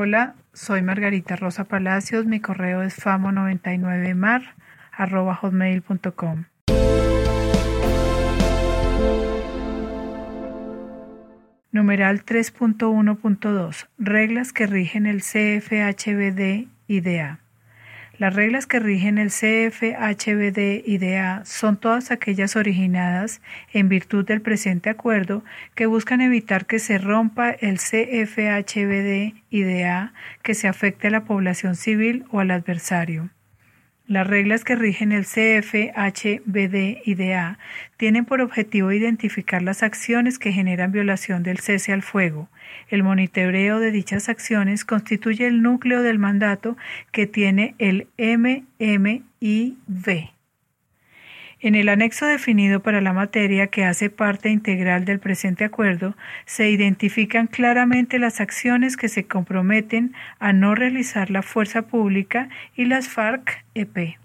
Hola, soy Margarita Rosa Palacios, mi correo es famo99mar.hotmail.com. Numeral 3.1.2 Reglas que rigen el CFHBD y DA. Las reglas que rigen el CFHBD y DA son todas aquellas originadas en virtud del presente acuerdo que buscan evitar que se rompa el CFHBD y DA que se afecte a la población civil o al adversario. Las reglas que rigen el CF, HBD y DA tienen por objetivo identificar las acciones que generan violación del cese al fuego. El monitoreo de dichas acciones constituye el núcleo del mandato que tiene el MMIV. En el anexo definido para la materia que hace parte integral del presente acuerdo, se identifican claramente las acciones que se comprometen a no realizar la fuerza pública y las FARC-EP.